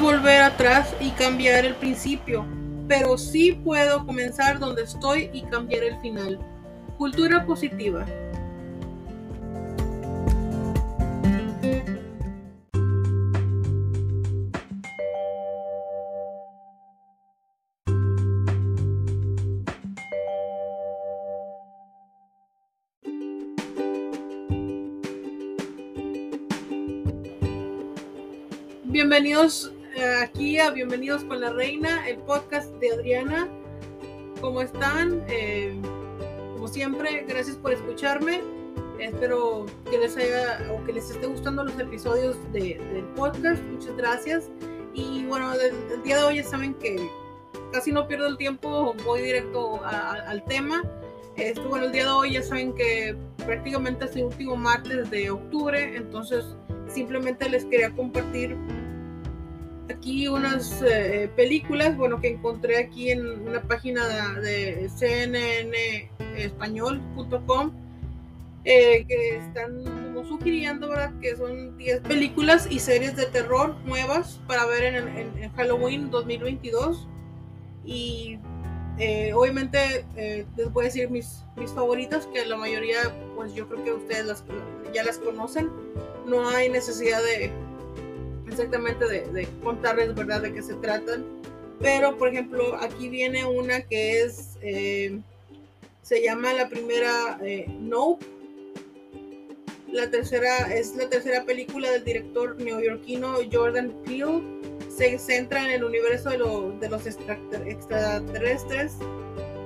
Volver atrás y cambiar el principio, pero sí puedo comenzar donde estoy y cambiar el final. Cultura positiva. Bienvenidos aquí a Bienvenidos con la Reina, el podcast de Adriana. ¿Cómo están? Eh, como siempre, gracias por escucharme. Espero que les haya o que les esté gustando los episodios de, del podcast. Muchas gracias. Y bueno, el, día de hoy ya saben que casi no pierdo el tiempo, voy directo al tema. Este, bueno, el día de hoy ya saben que prácticamente es el último martes de octubre, entonces simplemente les quería compartir aquí unas eh, películas, bueno, que encontré aquí en una página de cnnespañol.com eh, que están sugiriendo, ¿verdad? Que son 10 películas y series de terror nuevas para ver en, Halloween 2022. Y eh, obviamente les voy a decir mis, mis favoritas, que la mayoría, pues yo creo que ustedes ya las conocen. No hay necesidad de, exactamente de, contarles, ¿verdad?, de qué se tratan. Pero, por ejemplo, aquí viene una que es, eh, se llama la primera eh, Nope. La tercera es la tercera película del director neoyorquino Jordan Peele. Se centra en el universo de, de los extraterrestres.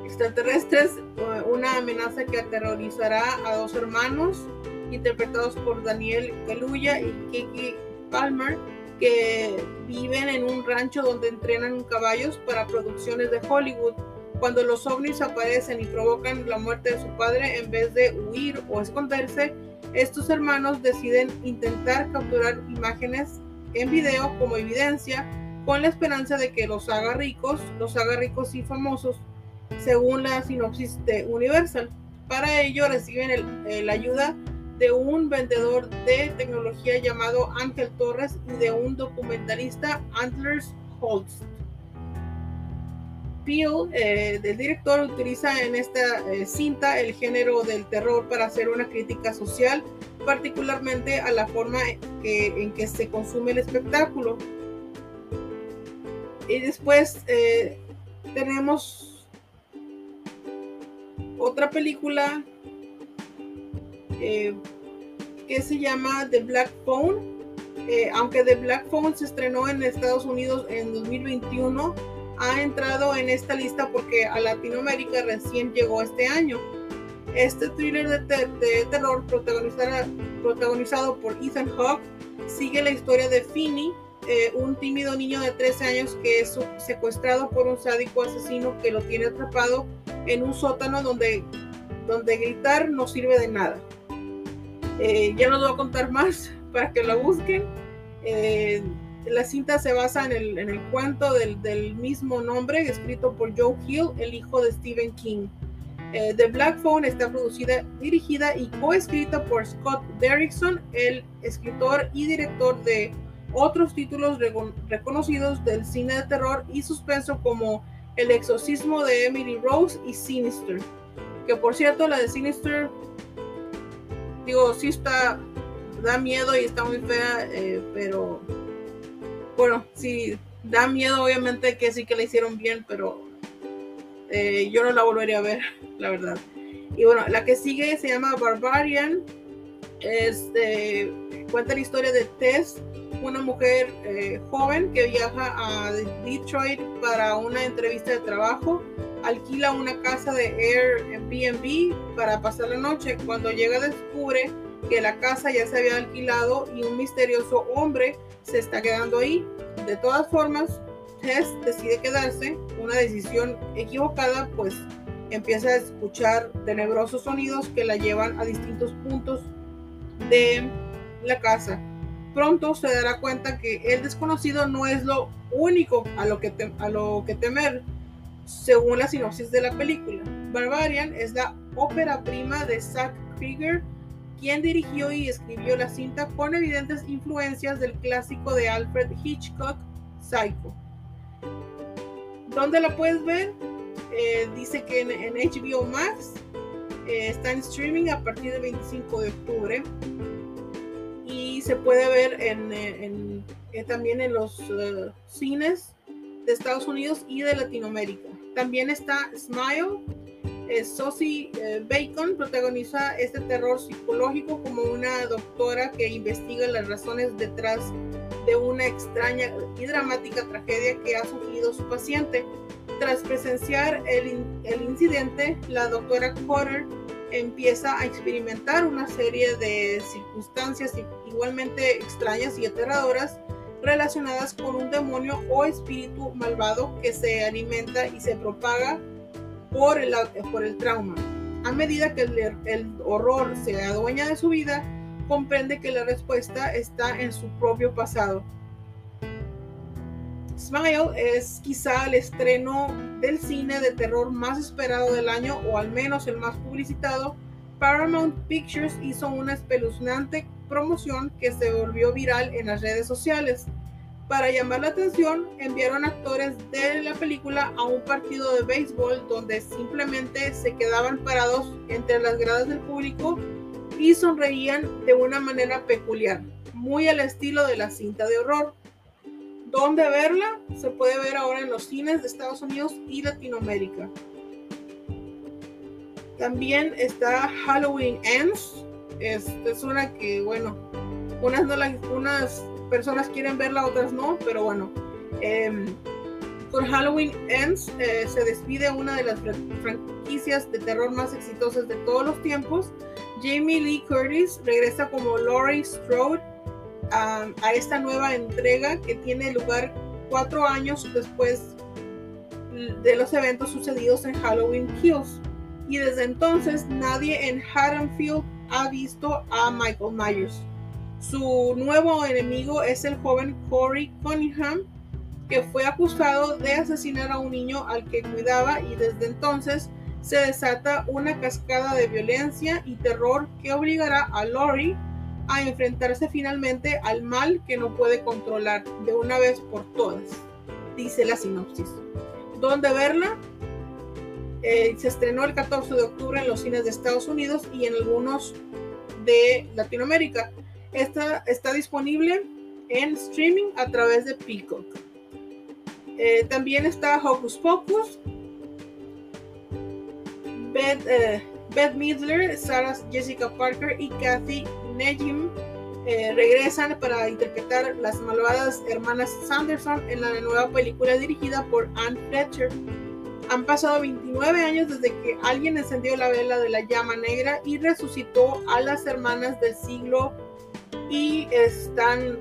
Extraterrestres, una amenaza que aterrorizará a dos hermanos interpretados por Daniel Kaluuya y Kiki Palmer que viven en un rancho donde entrenan caballos para producciones de Hollywood. Cuando los ovnis aparecen y provocan la muerte de su padre, en vez de huir o esconderse, estos hermanos deciden intentar capturar imágenes en video como evidencia con la esperanza de que los haga ricos, los haga ricos y famosos, según la sinopsis de Universal. Para ello reciben la ayuda de un vendedor de tecnología llamado Ángel Torres y de un documentalista Antlers Holst. Peel, eh, el director, utiliza en esta eh, cinta el género del terror para hacer una crítica social, particularmente a la forma en que se consume el espectáculo. Y después eh, tenemos otra película eh, que se llama The Black Phone. Eh, aunque The Black Phone se estrenó en Estados Unidos en 2021, ha entrado en esta lista porque a Latinoamérica recién llegó este año. Este thriller de, terror protagonizado por Ethan Hawke sigue la historia de Finney, eh, un tímido niño de 13 años que es secuestrado por un sádico asesino que lo tiene atrapado en un sótano donde, donde gritar no sirve de nada. Eh, ya no les voy a contar más para que lo busquen. Eh, la cinta se basa en el, cuento del, mismo nombre, escrito por Joe Hill, el hijo de Stephen King. Eh, The Black Phone está producida, dirigida y coescrita por Scott Derrickson, el escritor y director de otros títulos reconocidos del cine de terror y suspenso como El exorcismo de Emily Rose y Sinister. Que por cierto, la de Sinister digo, sí está, da miedo y está muy fea, eh, pero bueno, sí, da miedo obviamente que sí que la hicieron bien, pero eh, yo no la volvería a ver, la verdad. Y bueno, la que sigue se llama Barbarian, este, cuenta la historia de Tess, una mujer eh, joven que viaja a Detroit para una entrevista de trabajo alquila una casa de Airbnb para pasar la noche. Cuando llega descubre que la casa ya se había alquilado y un misterioso hombre se está quedando ahí. De todas formas, Tess decide quedarse, una decisión equivocada, pues empieza a escuchar tenebrosos sonidos que la llevan a distintos puntos de la casa. Pronto se dará cuenta que el desconocido no es lo único a lo que, a lo que temer, según la sinopsis de la película. Barbarian es la ópera prima de Zack Krieger, quien dirigió y escribió la cinta con evidentes influencias del clásico de Alfred Hitchcock, Psycho. ¿Dónde la puedes ver? Eh, dice que en, HBO Max eh, está en streaming a partir del 25 de octubre y se puede ver eh, también en los cines de Estados Unidos y de Latinoamérica. También está Smile. Sosie Bacon protagoniza este terror psicológico como una doctora que investiga las razones detrás de una extraña y dramática tragedia que ha sufrido su paciente. Tras presenciar el, el incidente, la doctora Cotter empieza a experimentar una serie de circunstancias igualmente extrañas y aterradoras relacionadas con un demonio o espíritu malvado que se alimenta y se propaga por el, por el trauma. A medida que el, el horror se adueña de su vida, comprende que la respuesta está en su propio pasado. Smile es quizá el estreno del cine de terror más esperado del año o al menos el más publicitado. Paramount Pictures hizo una espeluznante promoción que se volvió viral en las redes sociales. Para llamar la atención, enviaron actores de la película a un partido de béisbol donde simplemente se quedaban parados entre las gradas del público y sonreían de una manera peculiar, muy al estilo de la cinta de horror. ¿Dónde verla? Se puede ver ahora en los cines de Estados Unidos y Latinoamérica. También está Halloween Ends. Es, es una que, bueno, unas, no unas personas quieren verla, otras no, pero bueno. Em, con Halloween Ends eh, se despide una de las franquicias de terror más exitosas de todos los tiempos. Jamie Lee Curtis regresa como Laurie Strode a, esta nueva entrega que tiene lugar cuatro años después de los eventos sucedidos en Halloween Kills. Y desde entonces nadie en Haddonfield ha visto a Michael Myers. Su nuevo enemigo es el joven Corey Cunningham, que fue acusado de asesinar a un niño al que cuidaba y desde entonces se desata una cascada de violencia y terror que obligará a Lori a enfrentarse finalmente al mal que no puede controlar de una vez por todas, dice la sinopsis. ¿Dónde verla? Eh, se estrenó el 14 de octubre en los cines de Estados Unidos y en algunos de Latinoamérica. Esta está disponible en streaming a través de Peacock. Eh, también está Hocus Pocus, Beth, eh, Beth Midler, Sarah Jessica Parker y Kathy Nejim regresan para interpretar las malvadas hermanas Sanderson en la nueva película dirigida por Anne Fletcher. Han pasado 29 años desde que alguien encendió la vela de la llama negra y resucitó a las hermanas del siglo y están,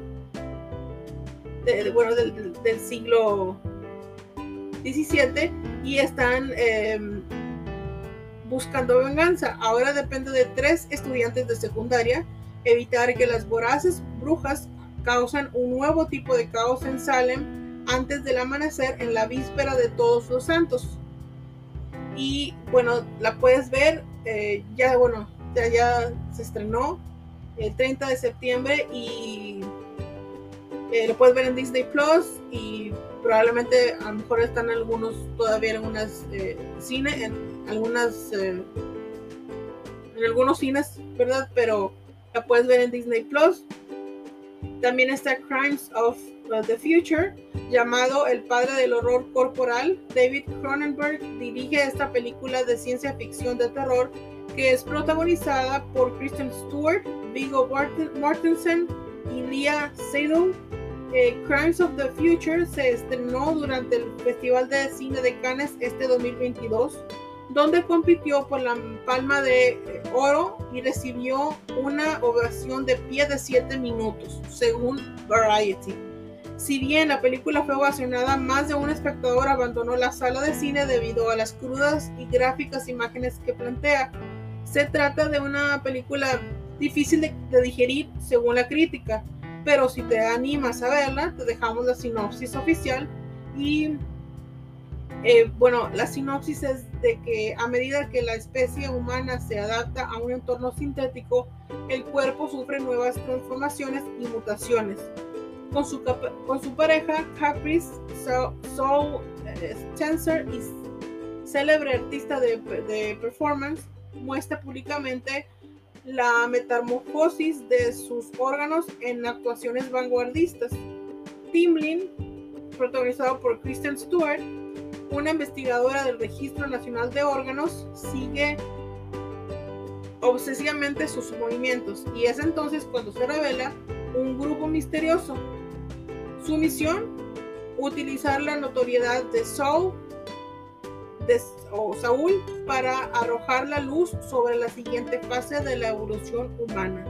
bueno, del, siglo XVII y están em, buscando venganza. Ahora depende de tres estudiantes de secundaria evitar que las voraces brujas causen un nuevo tipo de caos en Salem antes del amanecer en la víspera de todos los santos. Y bueno, la puedes ver, eh, ya bueno, ya, ya se estrenó el 30 de septiembre y eh, lo puedes ver en Disney Plus y probablemente a lo mejor están algunos todavía en algunas eh, cine, en algunas en algunos cines, ¿verdad? Pero la puedes ver en Disney Plus. También está Crimes of the Future, llamado El padre del horror corporal. David Cronenberg dirige esta película de ciencia ficción de terror que es protagonizada por Kristen Stewart, Viggo Mortensen y Leah Seydoux. Eh, Crimes of the Future se estrenó durante el Festival de Cine de Cannes este 2022 donde compitió por la Palma de eh, Oro y recibió una ovación de pie de 7 minutos, según Variety. Si bien la película fue ovacionada, más de un espectador abandonó la sala de cine debido a las crudas y gráficas imágenes que plantea. Se trata de una película difícil de, de digerir según la crítica, pero si te animas a verla, te dejamos la sinopsis oficial y Eh, bueno, la sinopsis es de que a medida que la especie humana se adapta a un entorno sintético, el cuerpo sufre nuevas transformaciones y mutaciones. Con su, con su pareja, Caprice Soul Spencer y célebre artista de, de performance, muestra públicamente la metamorfosis de sus órganos en actuaciones vanguardistas. Timlin, protagonizado por Kristen Stewart, una investigadora del Registro Nacional de Órganos, sigue obsesivamente sus movimientos y es entonces cuando se revela un grupo misterioso. Su misión, utilizar la notoriedad de Saul o Saúl para arrojar la luz sobre la siguiente fase de la evolución humana.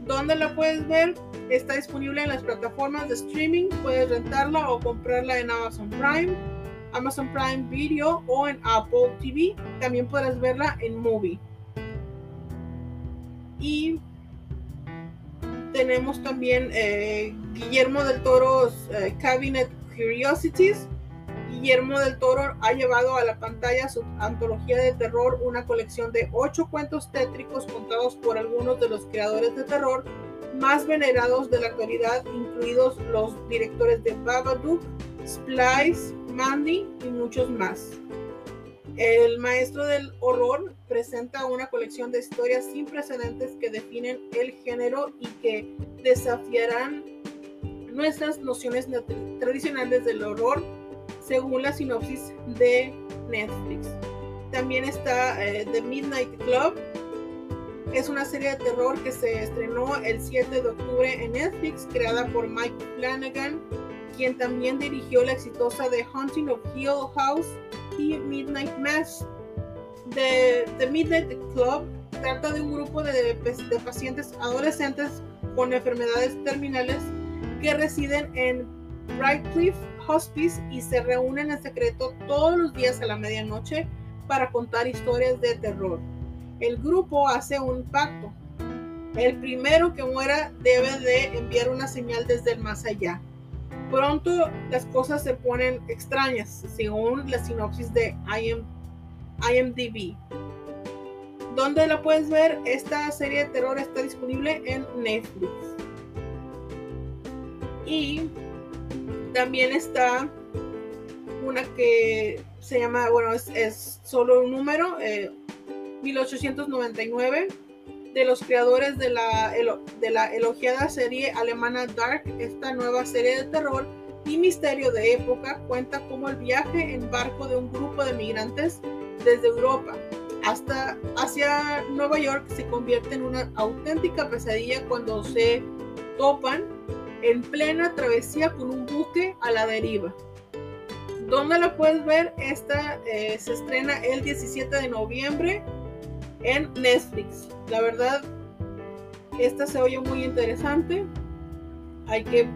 ¿Dónde la puedes ver? Está disponible en las plataformas de streaming, puedes rentarla o comprarla en Amazon Prime, Amazon Prime Video o en Apple TV. También puedes verla en Movie. Y tenemos también eh, Guillermo del Toro's eh, Cabinet Curiosities. Guillermo del Toro ha llevado a la pantalla su antología de terror, una colección de ocho cuentos tétricos contados por algunos de los creadores de terror más venerados de la actualidad, incluidos los directores de Babadook, Splice, Mandy y muchos más. El maestro del horror presenta una colección de historias sin precedentes que definen el género y que desafiarán nuestras nociones tradicionales del horror según la sinopsis de Netflix. También está eh, The Midnight Club. Es una serie de terror que se estrenó el 7 de octubre en Netflix, creada por Mike Flanagan, quien también dirigió la exitosa The Haunting of Hill House y Midnight Mass. The, Midnight Club trata de un grupo de, de pacientes adolescentes con enfermedades terminales que residen en Brightcliff Hospice y se reúnen en secreto todos los días a la medianoche para contar historias de terror. El grupo hace un pacto. El primero que muera debe de enviar una señal desde el más allá. Pronto las cosas se ponen extrañas, según la sinopsis de IMDb. ¿Dónde la puedes ver? Esta serie de terror está disponible en Netflix. Y también está una que se llama, bueno, es, solo un número, 1899, eh, de los creadores de la, de la elogiada serie alemana Dark. Esta nueva serie de terror y misterio de época cuenta cómo el viaje en barco de un grupo de migrantes desde Europa hasta hacia Nueva York se convierte en una auténtica pesadilla cuando se topan en plena travesía con un buque a la deriva. ¿Dónde la puedes ver? Esta eh, se estrena el 17 de noviembre en Netflix. La verdad, esta se oye muy interesante. Hay que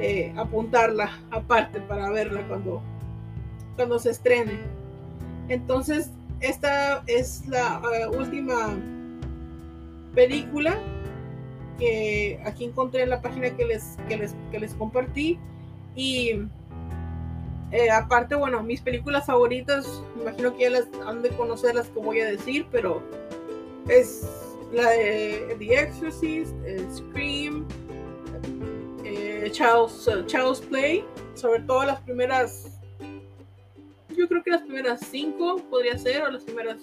eh, apuntarla aparte para verla cuando, cuando se estrene. Entonces, esta es la eh, última película que aquí encontré en la página que les, que les, que les compartí. Y eh, aparte, bueno, mis películas favoritas, imagino que ya las han de conocer las que voy a decir, pero es la de The Exorcist, Scream, eh, Child's, Play, sobre todo las primeras, yo creo que las primeras cinco podría ser, o las primeras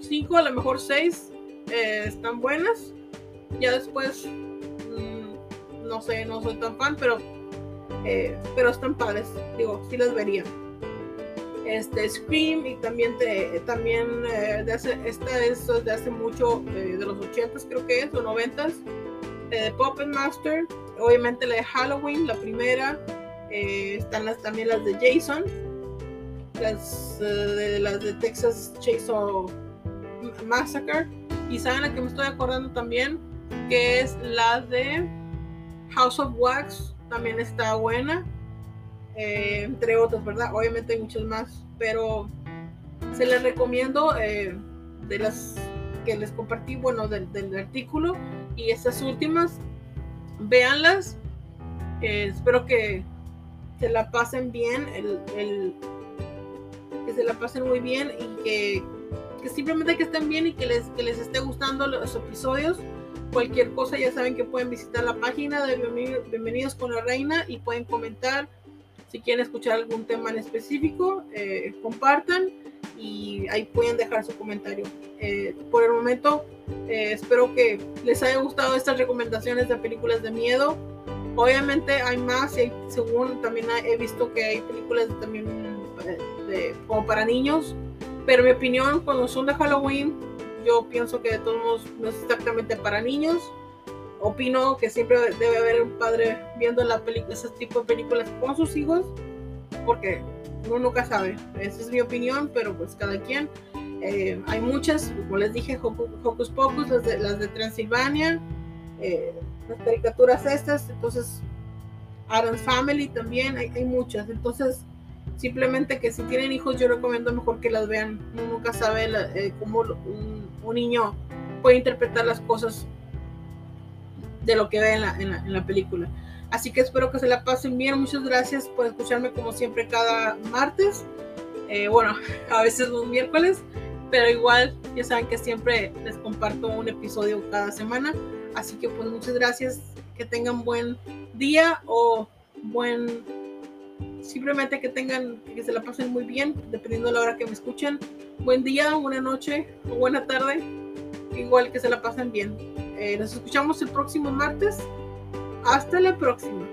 cinco, a lo mejor seis, eh, están buenas. Ya después, mm, no sé, no soy tan fan, pero, eh, pero están padres, digo, sí las vería. Este Scream y también también eh, de hace, esta es de hace mucho, eh, de los 80 creo que es, o 90 de Puppet Master, obviamente la de Halloween, la primera, están las, también las de Jason, las de las de Texas Chainsaw Massacre, y saben la que me estoy acordando también, que es la de House of Wax, también está buena, eh, entre otras, ¿verdad? Obviamente hay muchas más, pero se les recomiendo eh, de las que les compartí, bueno, del, artículo y estas últimas, véanlas. espero que, se la pasen bien, el, el, que se la pasen muy bien y que, que simplemente que estén bien y que les, que les esté gustando los episodios. Cualquier cosa ya saben que pueden visitar la página de Bienvenidos con la Reina y pueden comentar si quieren escuchar algún tema en específico, eh, compartan y ahí pueden dejar su comentario. Eh, por el momento, eh, espero que les haya gustado estas recomendaciones de películas de miedo. Obviamente hay más, y según también he visto que hay películas también de, como para niños, pero mi opinión, cuando son de Halloween, yo pienso que de todos modos no es exactamente para niños. Opino que siempre debe haber un padre viendo la ese tipo de películas con sus hijos, porque uno nunca sabe. Esa es mi opinión, pero pues cada quien. Eh, hay muchas, como les dije, Hocus Pocus, las de, las de Transilvania, eh, las caricaturas estas, entonces Adam's Family también, hay, hay, muchas. Entonces, simplemente que si tienen hijos, yo recomiendo mejor que las vean. Uno nunca sabe eh, cómo un, niño puede interpretar las cosas de lo que ve en la, en la, en la película. Así que espero que se la pasen bien. Muchas gracias por escucharme como siempre cada martes. Eh, bueno, a veces los miércoles, pero igual ya saben que siempre les comparto un episodio cada semana. Así que pues muchas gracias. Que tengan buen día o buen... Simplemente que tengan, que se la pasen muy bien, dependiendo de la hora que me escuchen. Buen día, buena noche o buena tarde. Igual que se la pasen bien. Eh, nos escuchamos el próximo martes. Hasta la próxima.